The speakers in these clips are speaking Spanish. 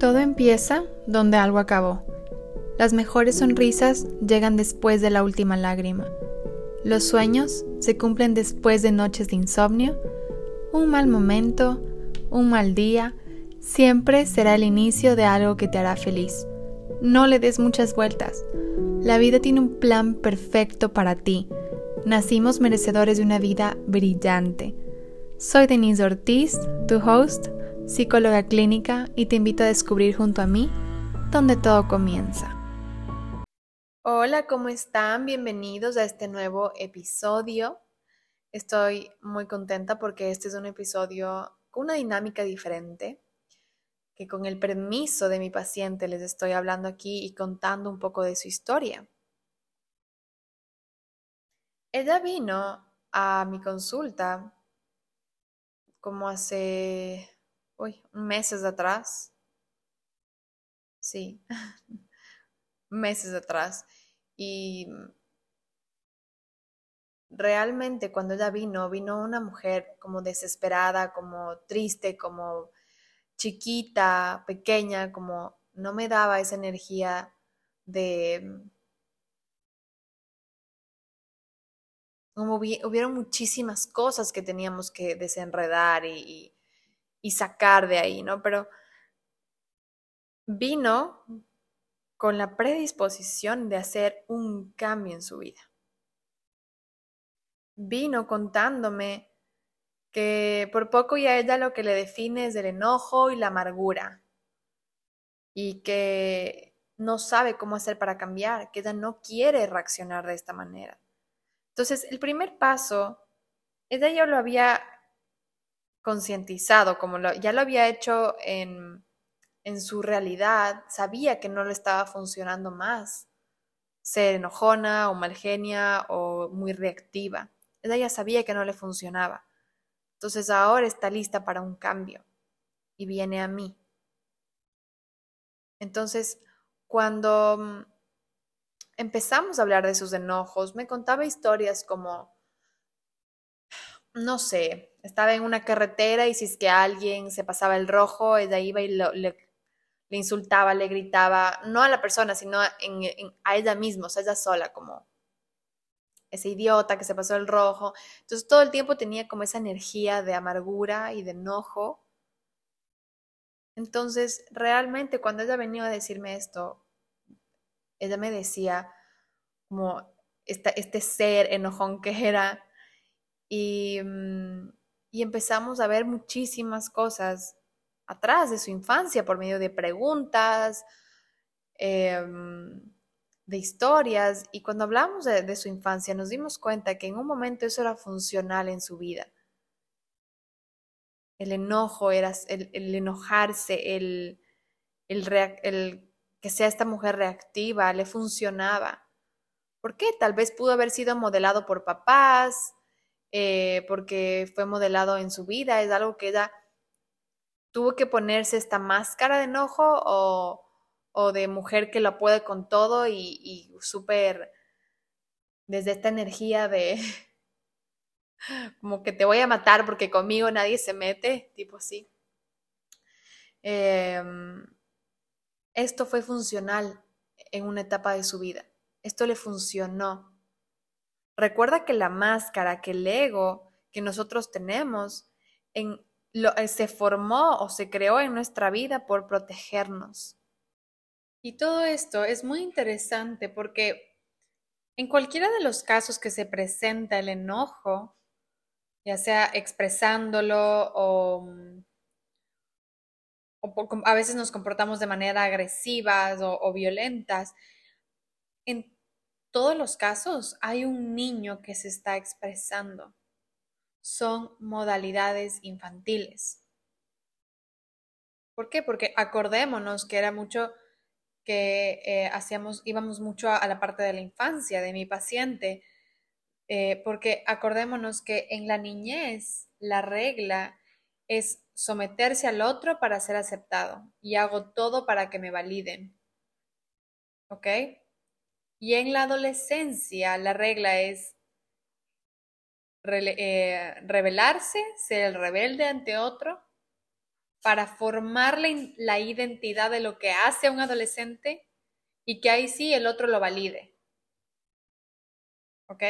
Todo empieza donde algo acabó. Las mejores sonrisas llegan después de la última lágrima. Los sueños se cumplen después de noches de insomnio. Un mal momento, un mal día, siempre será el inicio de algo que te hará feliz. No le des muchas vueltas. La vida tiene un plan perfecto para ti. Nacimos merecedores de una vida brillante. Soy Denise Ortiz, tu host psicóloga clínica, y te invito a descubrir junto a mí donde todo comienza. Hola, ¿cómo están? Bienvenidos a este nuevo episodio. Estoy muy contenta porque este es un episodio con una dinámica diferente, que con el permiso de mi paciente les estoy hablando aquí y contando un poco de su historia. Ella vino a mi consulta como hace uy, meses atrás. Sí, meses atrás. Y realmente cuando ella vino, vino una mujer como desesperada, como triste, como chiquita, pequeña, como no me daba esa energía de... Como hubieron muchísimas cosas que teníamos que desenredar y sacar de ahí, ¿no? Pero vino con la predisposición de hacer un cambio en su vida. Vino contándome que por poco ya ella lo que le define es el enojo y la amargura y que no sabe cómo hacer para cambiar, que ella no quiere reaccionar de esta manera. Entonces, el primer paso, ella ya lo había concientizado, como ya lo había hecho en, en su realidad, sabía que no le estaba funcionando más ser enojona o malgenia o muy reactiva. Ella ya sabía que no le funcionaba. Entonces ahora está lista para un cambio y viene a mí. Entonces, cuando mm, empezamos a hablar de sus enojos, me contaba historias como, no sé, estaba en una carretera y si es que alguien se pasaba el rojo, ella iba y le, insultaba, le gritaba, no a la persona, sino a ella misma, o sea, ella sola, como ese idiota que se pasó el rojo. Entonces todo el tiempo tenía como esa energía de amargura y de enojo. Entonces, realmente cuando ella venía a decirme esto, ella me decía como este ser enojón que era. Y, mm, y empezamos a ver muchísimas cosas atrás de su infancia por medio de preguntas, em, de historias. Y cuando hablamos de, su infancia nos dimos cuenta que en un momento eso era funcional en su vida. El enojo, era el, enojarse, el, el que sea esta mujer reactiva, le funcionaba. ¿Por qué? Tal vez pudo haber sido modelado por papás, eh, porque fue modelado en su vida, es algo que ella tuvo que ponerse esta máscara de enojo o, de mujer que lo puede con todo y, y súper desde esta energía de como que te voy a matar porque conmigo nadie se mete, tipo así. Em, esto fue funcional en una etapa de su vida. Esto le funcionó. Recuerda que la máscara, que el ego que nosotros tenemos, en, eh, se formó o se creó en nuestra vida por protegernos. Y todo esto es muy interesante porque en cualquiera de los casos que se presenta el enojo, ya sea expresándolo o, o a veces nos comportamos de manera agresiva o, o violentas, en todos los casos hay un niño que se está expresando. Son modalidades infantiles. ¿Por qué? Porque acordémonos que era mucho que eh, hacíamos, íbamos mucho a, la parte de la infancia de mi paciente, eh, porque acordémonos que en la niñez la regla es someterse al otro para ser aceptado y hago todo para que me validen. ¿Ok? Y en la adolescencia la regla es eh, rebelarse, ser el rebelde ante otro para formar la, identidad de lo que hace un adolescente y que ahí sí el otro lo valide. ¿Ok?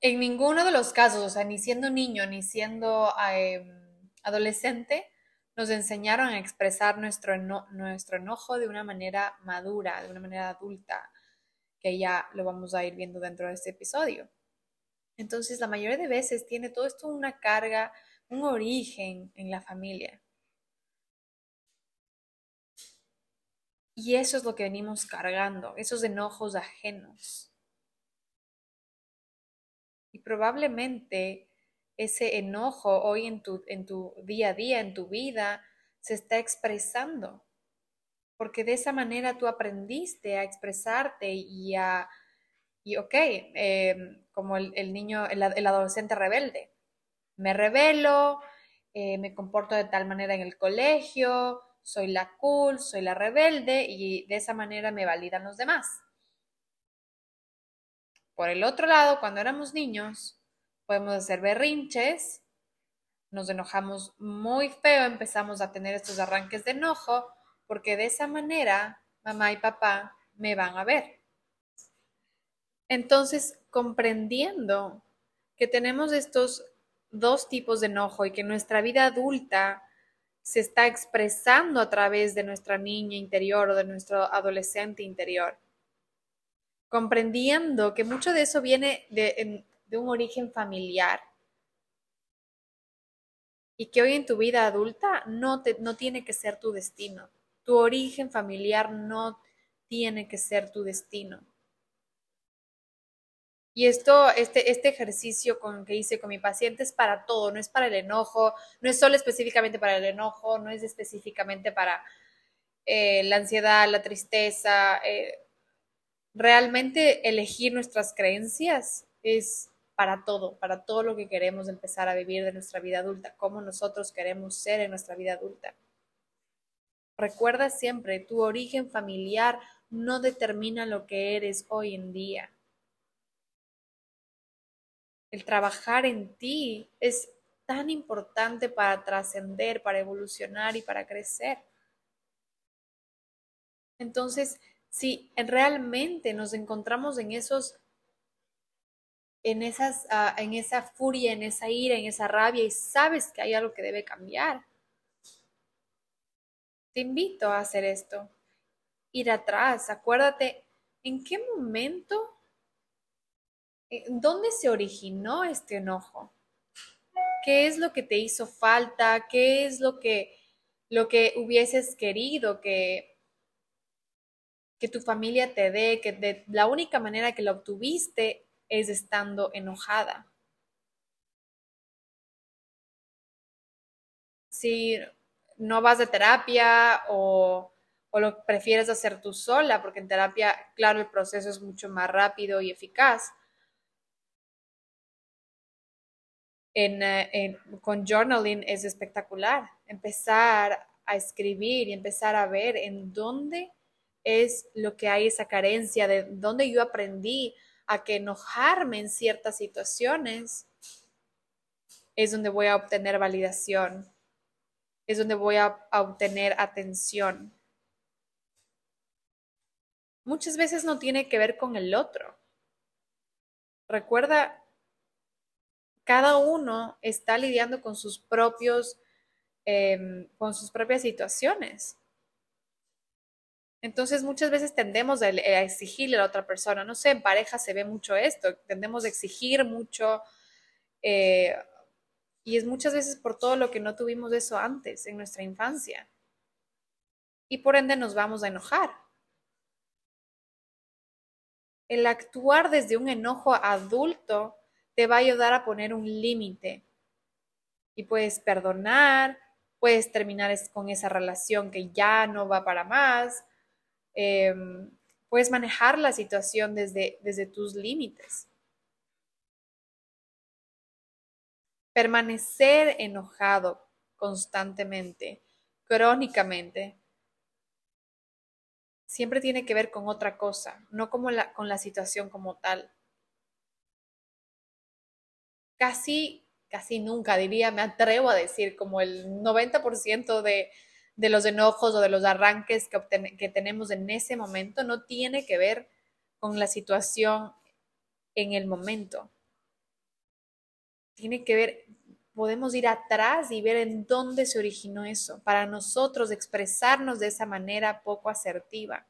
En ninguno de los casos, o sea, ni siendo niño ni siendo em, adolescente, nos enseñaron a expresar nuestro, nuestro enojo de una manera madura, de una manera adulta, que ya lo vamos a ir viendo dentro de este episodio. Entonces, la mayoría de veces tiene todo esto una carga, un origen en la familia. Y eso es lo que venimos cargando, esos enojos ajenos. Y probablemente ese enojo hoy en tu, en tu día a día, en tu vida, se está expresando. Porque de esa manera tú aprendiste a expresarte y a, y ok, em, como el, niño, el, adolescente rebelde. Me revelo, eh, me comporto de tal manera en el colegio, soy la cool, soy la rebelde y de esa manera me validan los demás. Por el otro lado, cuando éramos niños, podemos hacer berrinches, nos enojamos muy feo, empezamos a tener estos arranques de enojo, porque de esa manera mamá y papá me van a ver. Entonces, comprendiendo que tenemos estos dos tipos de enojo y que nuestra vida adulta se está expresando a través de nuestra niña interior o de nuestro adolescente interior comprendiendo que mucho de eso viene de, un origen familiar y que hoy en tu vida adulta no, te, no tiene que ser tu destino. Tu origen familiar no tiene que ser tu destino. Y esto, este, este ejercicio con, que hice con mi paciente es para todo, no es para el enojo, no es solo específicamente para el enojo, no es específicamente para eh, la ansiedad, la tristeza, eh, realmente elegir nuestras creencias es para todo, para todo lo que queremos empezar a vivir de nuestra vida adulta, cómo nosotros queremos ser en nuestra vida adulta. Recuerda siempre, tu origen familiar no determina lo que eres hoy en día. El trabajar en ti es tan importante para trascender, para evolucionar y para crecer. Entonces, si realmente nos encontramos en esos en esas ah, en esa furia, en esa ira, en esa rabia y sabes que hay algo que debe cambiar. Te invito a hacer esto. Ir atrás, acuérdate en qué momento ¿Dónde se originó este enojo? ¿Qué es lo que te hizo falta? ¿Qué es lo que, lo que hubieses querido que, que tu familia te dé, que de, la única manera que lo obtuviste es estando enojada. Si no vas de terapia o, o lo prefieres hacer tú sola, porque en terapia, claro, el proceso es mucho más rápido y eficaz. Eh, con journaling es espectacular. Empezar a escribir y empezar a ver en dónde es lo que hay esa carencia, de dónde yo aprendí a que enojarme en ciertas situaciones es donde voy a obtener validación, es donde voy a, obtener atención. Muchas veces no tiene que ver con el otro. Recuerda, cada uno está lidiando con sus propios, em, con sus propias situaciones. Entonces muchas veces tendemos a, exigirle a la otra persona, no sé, en pareja se ve mucho esto, tendemos a exigir mucho eh, y es muchas veces por todo lo que no tuvimos eso antes en nuestra infancia. Y por ende nos vamos a enojar. El actuar desde un enojo adulto te va a ayudar a poner un límite y puedes perdonar, puedes terminar con esa relación que ya no va para más, Em, puedes manejar la situación desde, desde tus límites. Permanecer enojado constantemente, crónicamente, siempre tiene que ver con otra cosa, no como con la situación como tal. Casi casi nunca, diría, me atrevo a decir, como el 90% de, de los enojos o de los arranques que, que tenemos en ese momento no tiene que ver con la situación en el momento. Tiene que ver, podemos ir atrás y ver en dónde se originó eso, para nosotros expresarnos de esa manera poco asertiva.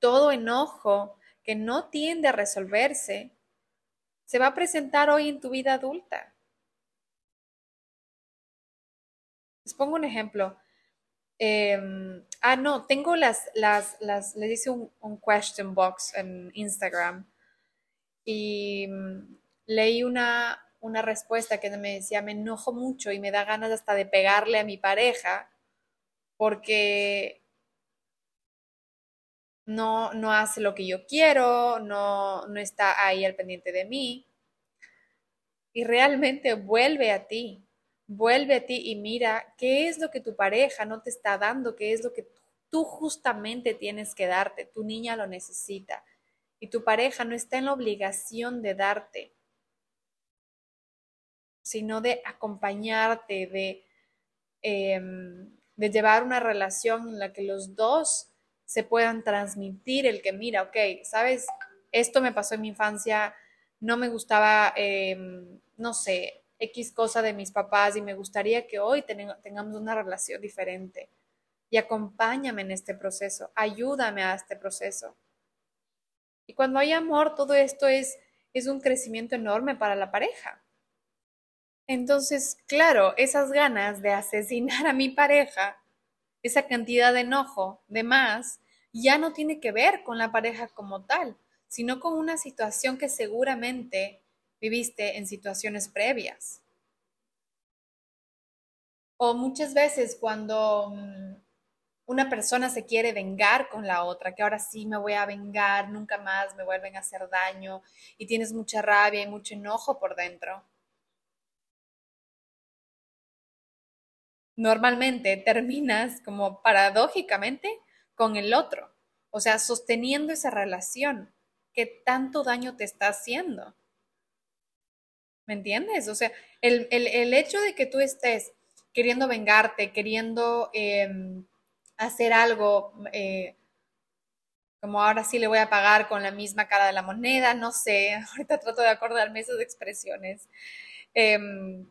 Todo enojo que no tiende a resolverse se va a presentar hoy en tu vida adulta. Les pongo un ejemplo. Em, ah, no, tengo las, las, las, les hice un, un question box en Instagram y mm, leí una, una respuesta que me decía, me enojo mucho y me da ganas hasta de pegarle a mi pareja porque no, no hace lo que yo quiero, no, no está ahí al pendiente de mí. Y realmente vuelve a ti, vuelve a ti y mira qué es lo que tu pareja no te está dando, qué es lo que tú justamente tienes que darte. Tu niña lo necesita y tu pareja no está en la obligación de darte, sino de acompañarte, de, em, de llevar una relación en la que los dos se puedan transmitir el que, mira, ok, sabes, esto me pasó en mi infancia, no me gustaba, em, no sé, X cosa de mis papás y me gustaría que hoy tengamos una relación diferente. Y acompáñame en este proceso, ayúdame a este proceso. Y cuando hay amor, todo esto es, es un crecimiento enorme para la pareja. Entonces, claro, esas ganas de asesinar a mi pareja, esa cantidad de enojo, de más, ya no tiene que ver con la pareja como tal, sino con una situación que seguramente viviste en situaciones previas. O muchas veces cuando mm, una persona se quiere vengar con la otra, que ahora sí me voy a vengar, nunca más me vuelven a hacer daño y tienes mucha rabia y mucho enojo por dentro. Normalmente terminas como paradójicamente con el otro, o sea, sosteniendo esa relación que tanto daño te está haciendo. ¿Me entiendes? O sea, el, hecho de que tú estés queriendo vengarte, queriendo... Em, hacer algo, eh, como ahora sí le voy a pagar con la misma cara de la moneda, no sé, ahorita trato de acordarme esas expresiones. Em,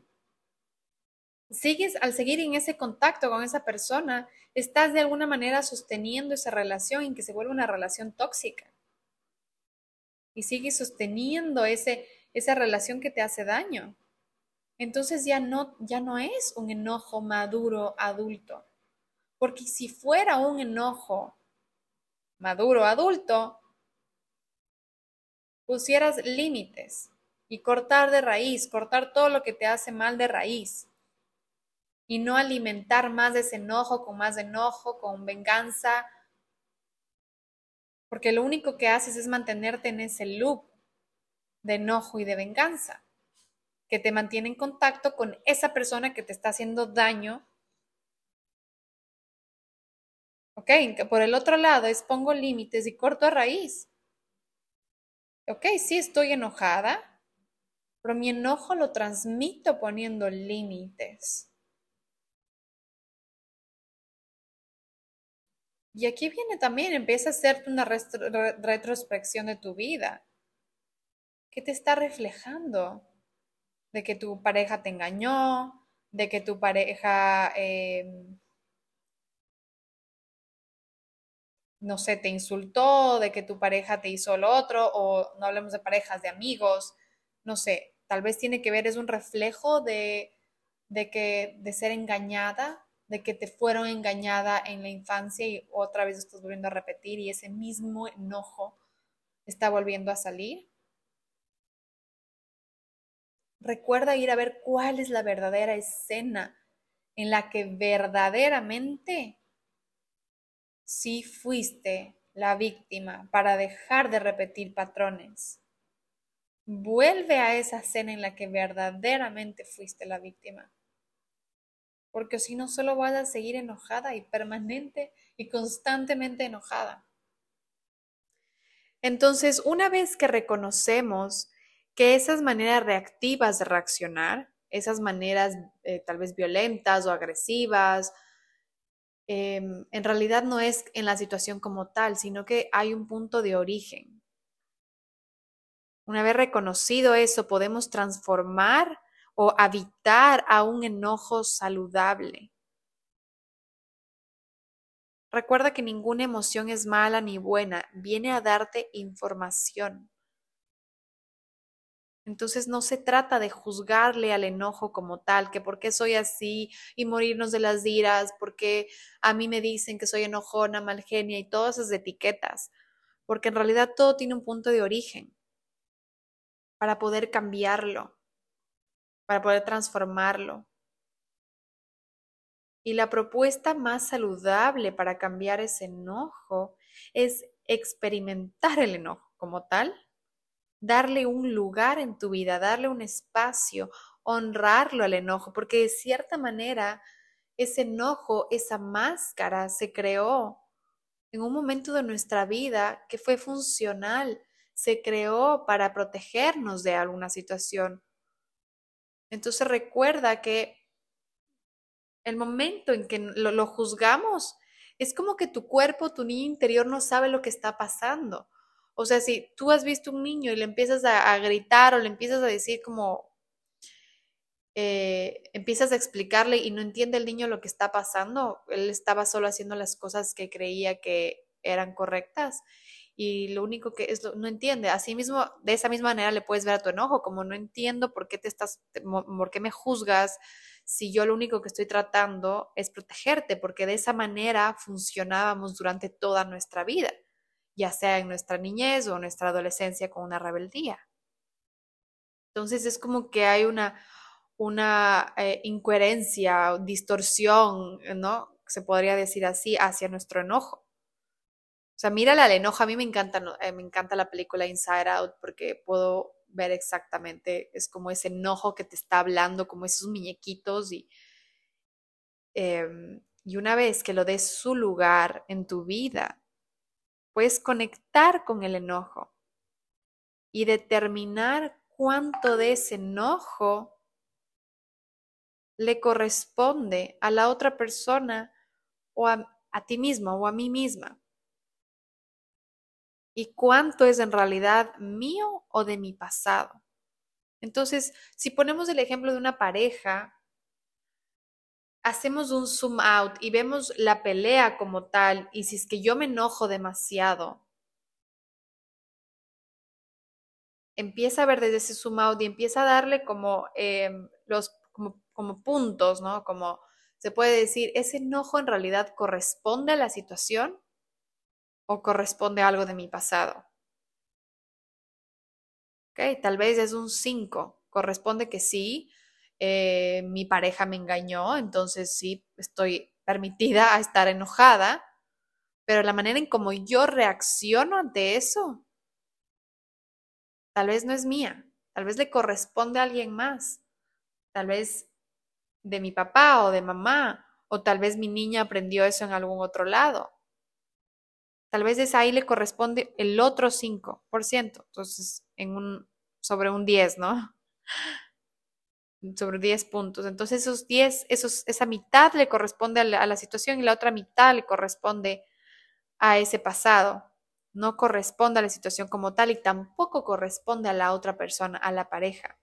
sigues, al seguir en ese contacto con esa persona, estás de alguna manera sosteniendo esa relación en que se vuelve una relación tóxica. Y sigues sosteniendo ese, esa relación que te hace daño. Entonces ya no, ya no es un enojo maduro adulto porque si fuera un enojo maduro, adulto, pusieras límites y cortar de raíz, cortar todo lo que te hace mal de raíz y no alimentar más ese enojo con más enojo, con venganza, porque lo único que haces es mantenerte en ese loop de enojo y de venganza, que te mantiene en contacto con esa persona que te está haciendo daño ¿Ok? Por el otro lado es pongo límites y corto a raíz. ¿Ok? Sí estoy enojada, pero mi enojo lo transmito poniendo límites. Y aquí viene también, empieza a hacerte una retrospección de tu vida. ¿Qué te está reflejando? De que tu pareja te engañó, de que tu pareja em, no sé, te insultó, de que tu pareja te hizo lo otro, o no hablemos de parejas, de amigos, no sé, tal vez tiene que ver, es un reflejo de, de que, de ser engañada, de que te fueron engañada en la infancia y otra vez estás volviendo a repetir y ese mismo enojo está volviendo a salir. Recuerda ir a ver cuál es la verdadera escena en la que verdaderamente si fuiste la víctima para dejar de repetir patrones. Vuelve a esa escena en la que verdaderamente fuiste la víctima. Porque si no, solo vas a seguir enojada y permanente y constantemente enojada. Entonces, una vez que reconocemos que esas maneras reactivas de reaccionar, esas maneras eh, tal vez violentas o agresivas, em, en realidad no es en la situación como tal, sino que hay un punto de origen. Una vez reconocido eso, podemos transformar o habitar a un enojo saludable. Recuerda que ninguna emoción es mala ni buena, viene a darte información. Entonces no se trata de juzgarle al enojo como tal, que por qué soy así y morirnos de las iras, porque a mí me dicen que soy enojona, mal genia y todas esas etiquetas, porque en realidad todo tiene un punto de origen para poder cambiarlo, para poder transformarlo. Y la propuesta más saludable para cambiar ese enojo es experimentar el enojo como tal, darle un lugar en tu vida, darle un espacio, honrarlo al enojo, porque de cierta manera ese enojo, esa máscara se creó en un momento de nuestra vida que fue funcional, se creó para protegernos de alguna situación. Entonces recuerda que el momento en que lo, juzgamos, es como que tu cuerpo, tu niño interior no sabe lo que está pasando. O sea, si tú has visto un niño y le empiezas a, gritar o le empiezas a decir como, eh, empiezas a explicarle y no entiende el niño lo que está pasando, él estaba solo haciendo las cosas que creía que eran correctas y lo único que es, no entiende. Asimismo, de esa misma manera le puedes ver a tu enojo, como no entiendo por qué te estás, por qué me juzgas, si yo lo único que estoy tratando es protegerte, porque de esa manera funcionábamos durante toda nuestra vida, ya sea en nuestra niñez o nuestra adolescencia con una rebeldía. Entonces es como que hay una, una eh, incoherencia, distorsión, ¿no? Se podría decir así, hacia nuestro enojo. O sea, mírale al enojo. A mí me encanta, eh, me encanta la película Inside Out porque puedo ver exactamente, es como ese enojo que te está hablando, como esos muñequitos y, em, y una vez que lo des su lugar en tu vida, puedes conectar con el enojo y determinar cuánto de ese enojo le corresponde a la otra persona o a, ti mismo o a mí misma y cuánto es en realidad mío o de mi pasado. Entonces, si ponemos el ejemplo de una pareja, hacemos un zoom out y vemos la pelea como tal, y si es que yo me enojo demasiado, empieza a ver desde ese zoom out y empieza a darle como em, los como, puntos, ¿no? Como se puede decir, ese enojo en realidad corresponde a la situación o corresponde a algo de mi pasado. Ok, tal vez es un 5. Corresponde que sí, eh, mi pareja me engañó, entonces sí estoy permitida a estar enojada, pero la manera en cómo yo reacciono ante eso, tal vez no es mía, tal vez le corresponde a alguien más, tal vez de mi papá o de mamá, o tal vez mi niña aprendió eso en algún otro lado. Tal vez es ahí le corresponde el otro 5%, entonces en un, sobre un 10, ¿no? Sobre 10 puntos. Entonces esos 10, esos, esa mitad le corresponde a la, a la situación y la otra mitad le corresponde a ese pasado. No corresponde a la situación como tal y tampoco corresponde a la otra persona, a la pareja.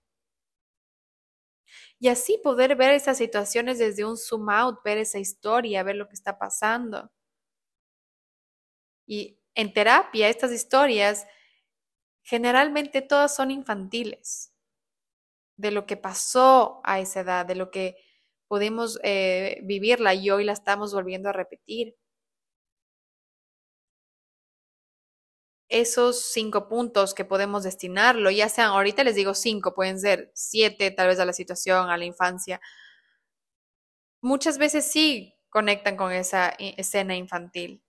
Y así poder ver esas situaciones desde un zoom out, ver esa historia, ver lo que está pasando. Y en terapia, estas historias generalmente todas son infantiles, de lo que pasó a esa edad, de lo que pudimos eh, vivirla y hoy la estamos volviendo a repetir. Esos cinco puntos que podemos destinarlo, ya sean, ahorita les digo cinco, pueden ser siete tal vez a la situación, a la infancia. Muchas veces sí conectan con esa escena infantil.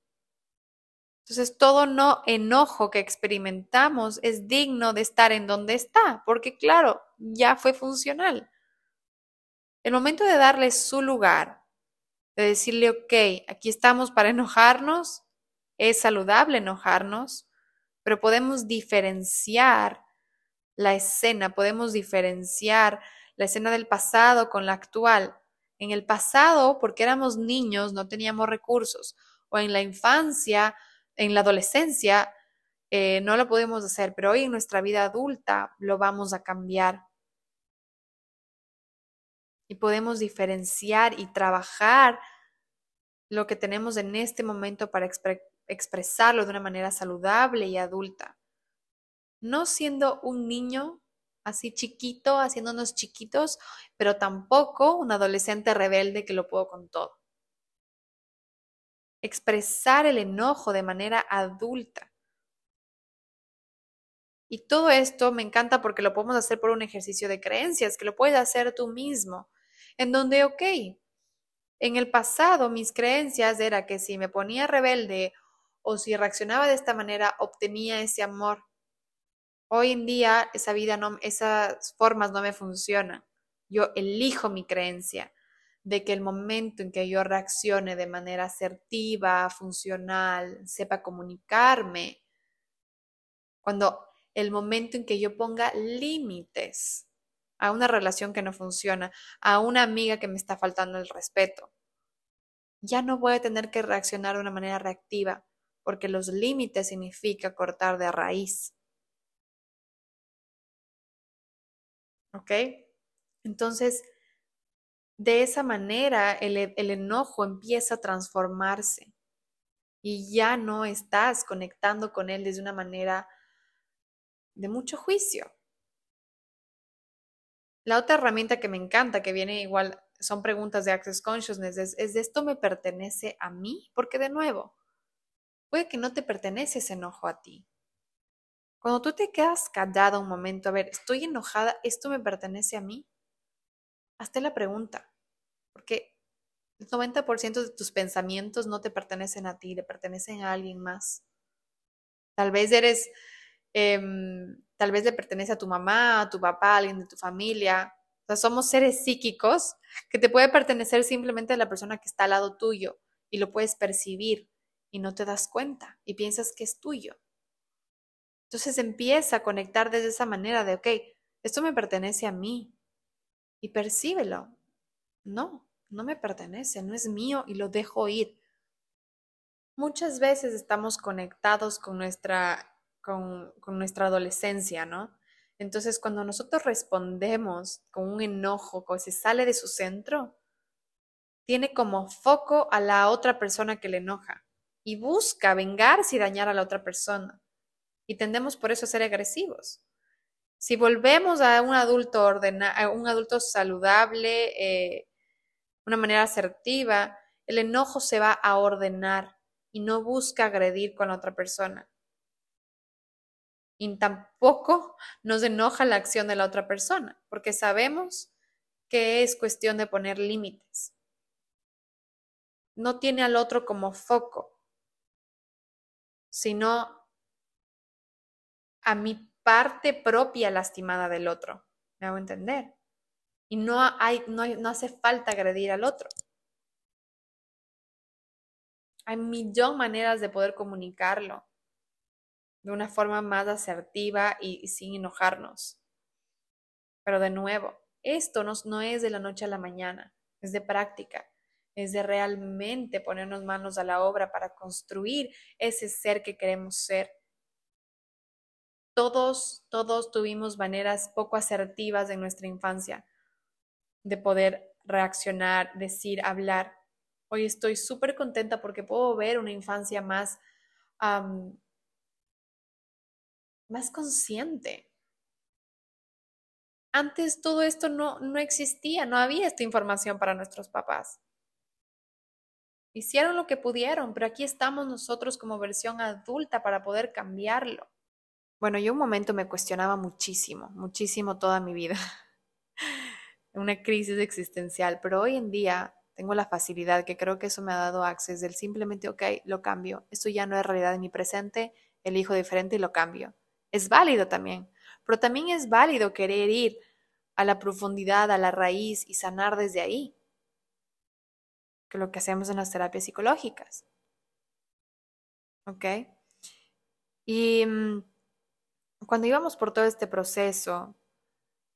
Entonces, todo no enojo que experimentamos es digno de estar en donde está, porque claro, ya fue funcional. El momento de darle su lugar, de decirle, ok, aquí estamos para enojarnos, es saludable enojarnos, pero podemos diferenciar la escena, podemos diferenciar la escena del pasado con la actual. En el pasado, porque éramos niños, no teníamos recursos, o en la infancia, en la adolescencia, eh, no lo podemos hacer, pero hoy en nuestra vida adulta lo vamos a cambiar. Y podemos diferenciar y trabajar lo que tenemos en este momento para expresarlo de una manera saludable y adulta. No siendo un niño así chiquito, haciéndonos chiquitos, pero tampoco un adolescente rebelde que lo puedo con todo. Expresar el enojo de manera adulta. Y todo esto me encanta porque lo podemos hacer por un ejercicio de creencias, que lo puedes hacer tú mismo, en donde, ok, en el pasado mis creencias era que si me ponía rebelde o si reaccionaba de esta manera, obtenía ese amor. Hoy en día esa vida no, esas formas no me funcionan. Yo elijo mi creencia de que el momento en que yo reaccione de manera asertiva, funcional, sepa comunicarme, cuando el momento en que yo ponga límites a una relación que no funciona, a una amiga que me está faltando el respeto, ya no voy a tener que reaccionar de una manera reactiva, porque los límites significa cortar de raíz. ¿Ok? Entonces, de esa manera el, el, enojo empieza a transformarse y ya no estás conectando con él desde una manera de mucho juicio. La otra herramienta que me encanta, que viene igual, son preguntas de Access Consciousness, es, ¿es esto me pertenece a mí? Porque de nuevo, puede que no te pertenece ese enojo a ti. Cuando tú te quedas callada un momento, a ver, estoy enojada, ¿esto me pertenece a mí? Hazte la pregunta, porque el 90% de tus pensamientos no te pertenecen a ti, le pertenecen a alguien más. Tal vez eres, em, tal vez le pertenece a tu mamá, a tu papá, a alguien de tu familia. O sea, somos seres psíquicos que te puede pertenecer simplemente a la persona que está al lado tuyo y lo puedes percibir y no te das cuenta y piensas que es tuyo. Entonces empieza a conectar desde esa manera de, ok, esto me pertenece a mí y percíbelo. No, no me pertenece, no es mío y lo dejo ir. Muchas veces estamos conectados con nuestra, con, nuestra adolescencia, ¿no? Entonces, cuando nosotros respondemos con un enojo que se sale de su centro, tiene como foco a la otra persona que le enoja y busca vengarse y dañar a la otra persona y tendemos por eso a ser agresivos. Si volvemos a un adulto a un adulto saludable, eh, una manera asertiva, el enojo se va a ordenar y no busca agredir con la otra persona. Y tampoco nos enoja la acción de la otra persona, porque sabemos que es cuestión de poner límites. No tiene al otro como foco, sino a mi parte propia lastimada del otro. ¿Me hago entender? Y no, hay, no, no hace falta agredir al otro. Hay millón maneras de poder comunicarlo de una forma más asertiva y, sin enojarnos. Pero de nuevo, esto no, es de la noche a la mañana, es de práctica, es de realmente ponernos manos a la obra para construir ese ser que queremos ser todos, todos tuvimos maneras poco asertivas en nuestra infancia de poder reaccionar, decir, hablar. Hoy estoy súper contenta porque puedo ver una infancia más, más consciente. Antes todo esto no, no existía, no había esta información para nuestros papás. Hicieron lo que pudieron, pero aquí estamos nosotros como versión adulta para poder cambiarlo. Bueno, yo un momento me cuestionaba muchísimo, muchísimo toda mi vida. Una crisis existencial, pero hoy en día tengo la facilidad que creo que eso me ha dado acceso del simplemente, ok, lo cambio. Esto ya no es realidad en mi presente, elijo diferente y lo cambio. Es válido también, pero también es válido querer ir a la profundidad, a la raíz y sanar desde ahí, que lo que hacemos en las terapias psicológicas. ¿Ok? Y mm, cuando íbamos por todo este proceso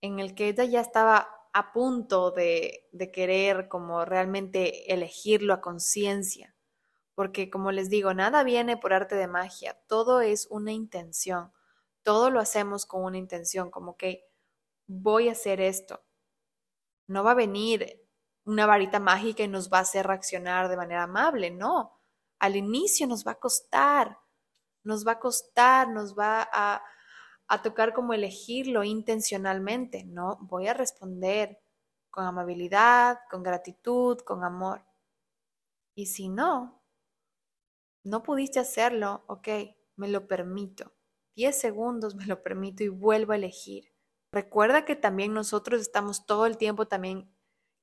en el que ella ya estaba a punto de, de querer como realmente elegirlo a conciencia, porque como les digo, nada viene por arte de magia, todo es una intención, todo lo hacemos con una intención, como que voy a hacer esto. No va a venir una varita mágica y nos va a hacer reaccionar de manera amable, no. Al inicio nos va a costar, nos va a costar, nos va a, tocar como elegirlo intencionalmente, no, voy a responder con amabilidad, con gratitud, con amor. Y si no, no pudiste hacerlo, ok, me lo permito. Diez segundos me lo permito y vuelvo a elegir. Recuerda que también nosotros estamos todo el tiempo también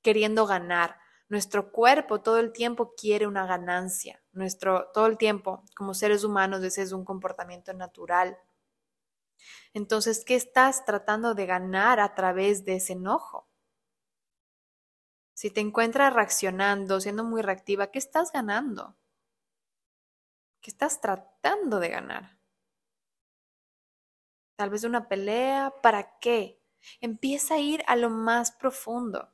queriendo ganar. Nuestro cuerpo todo el tiempo quiere una ganancia. Nuestro todo el tiempo como seres humanos ese es un comportamiento natural. Entonces, ¿qué estás tratando de ganar a través de ese enojo? Si te encuentras reaccionando, siendo muy reactiva, ¿qué estás ganando? ¿Qué estás tratando de ganar? Tal vez una pelea, ¿para qué? Empieza a ir a lo más profundo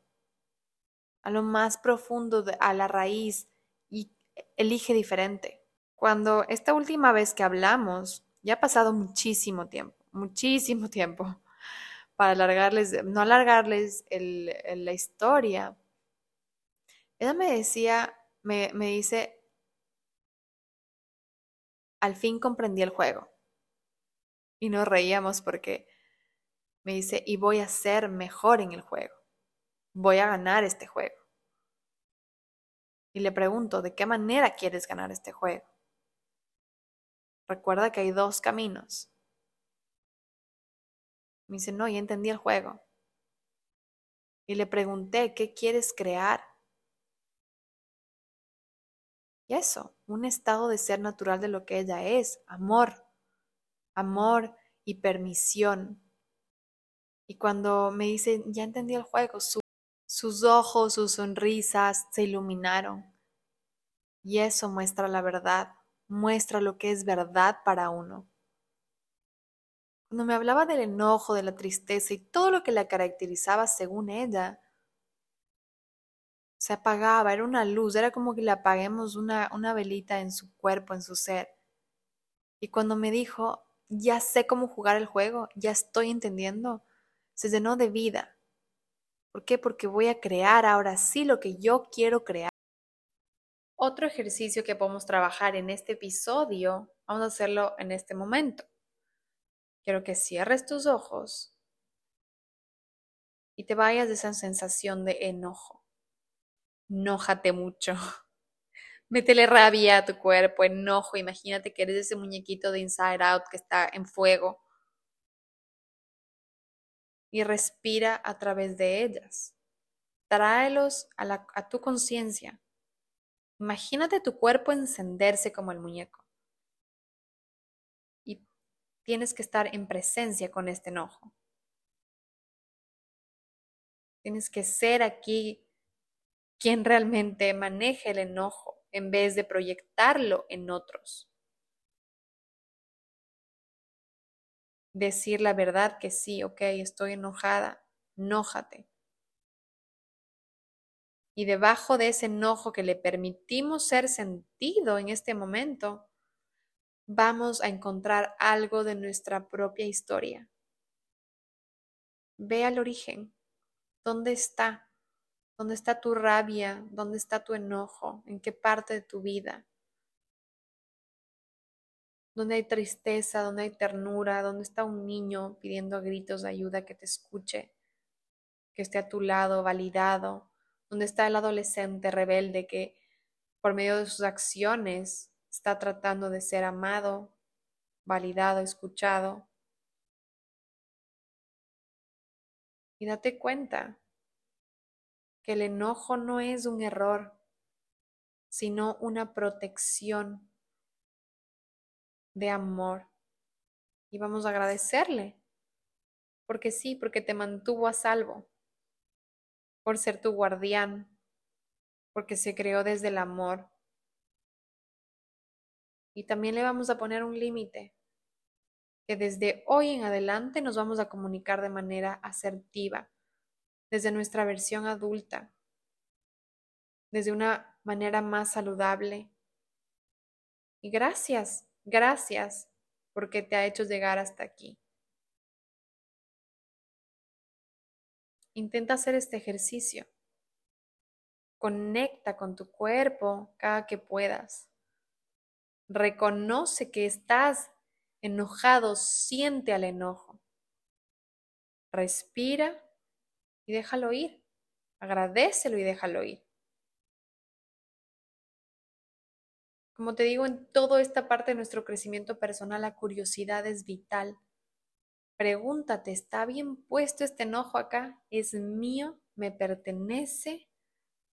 a lo más profundo, a la raíz y elige diferente. Cuando esta última vez que hablamos, ya ha pasado muchísimo tiempo, muchísimo tiempo, para alargarles, no alargarles la historia. Ella me decía, me dice, al fin comprendí el juego. Y nos reíamos porque me dice, y voy a ser mejor en el juego voy a ganar este juego. Y le pregunto, ¿de qué manera quieres ganar este juego? Recuerda que hay dos caminos. Me dice, no, ya entendí el juego. Y le pregunté, ¿qué quieres crear? Y eso, un estado de ser natural de lo que ella es, amor, amor y permisión. Y cuando me dice, ya entendí el juego, su sus ojos, sus sonrisas se iluminaron. Y eso muestra la verdad, muestra lo que es verdad para uno. Cuando me hablaba del enojo, de la tristeza y todo lo que la caracterizaba según ella, se apagaba, era una luz, era como que le apaguemos una, una velita en su cuerpo, en su ser. Y cuando me dijo, ya sé cómo jugar el juego, ya estoy entendiendo, se llenó de vida, ¿Por qué? Porque voy a crear ahora sí lo que yo quiero crear. Otro ejercicio que podemos trabajar en este episodio, vamos a hacerlo en este momento. Quiero que cierres tus ojos y te vayas de esa sensación de enojo. Enójate mucho. Métele rabia a tu cuerpo, enojo. Imagínate que eres ese muñequito de Inside Out que está en fuego y respira a través de ellas. Tráelos a, a tu conciencia. Imagínate tu cuerpo encenderse como el muñeco. Y tienes que estar en presencia con este enojo. Tienes que ser aquí quien realmente maneje el enojo en vez de proyectarlo en otros. decir la verdad que sí, ok, estoy enojada, enójate. Y debajo de ese enojo que le permitimos ser sentido en este momento, vamos a encontrar algo de nuestra propia historia. Ve al origen. ¿Dónde está? ¿Dónde está tu rabia? ¿Dónde está tu enojo? ¿En qué parte de tu vida? donde hay tristeza, donde hay ternura, donde está un niño pidiendo a gritos de ayuda que te escuche, que esté a tu lado, validado, donde está el adolescente rebelde que por medio de sus acciones está tratando de ser amado, validado, escuchado. Y date cuenta que el enojo no es un error, sino una protección de amor. Y vamos a agradecerle. Porque sí, porque te mantuvo a salvo. Por ser tu guardián. Porque se creó desde el amor. Y también le vamos a poner un límite. que desde hoy en adelante nos vamos a comunicar de manera asertiva, desde nuestra versión adulta, desde una manera más saludable. Y gracias, gracias porque te ha hecho llegar hasta aquí. Intenta hacer este ejercicio. Conecta con tu cuerpo cada que puedas. Reconoce que estás enojado, siente al enojo. Respira y déjalo ir. Agradecelo y déjalo ir. Como te digo, en toda esta parte de nuestro crecimiento personal, la curiosidad es vital. Pregúntate, ¿está bien puesto este enojo acá? ¿Es mío? ¿Me pertenece?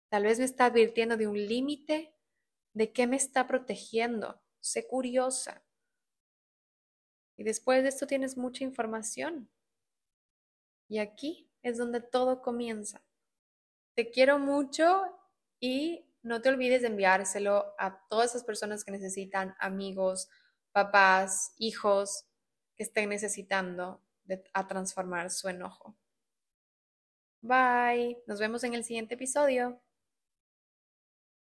Tal vez me está advirtiendo de un límite. ¿De qué me está protegiendo? Sé curiosa. Y después de esto tienes mucha información. Y aquí es donde todo comienza. Te quiero mucho y no te olvides de enviárselo a todas esas personas que necesitan, amigos, papás, hijos, que estén necesitando a transformar su enojo. Bye, nos vemos en el siguiente episodio.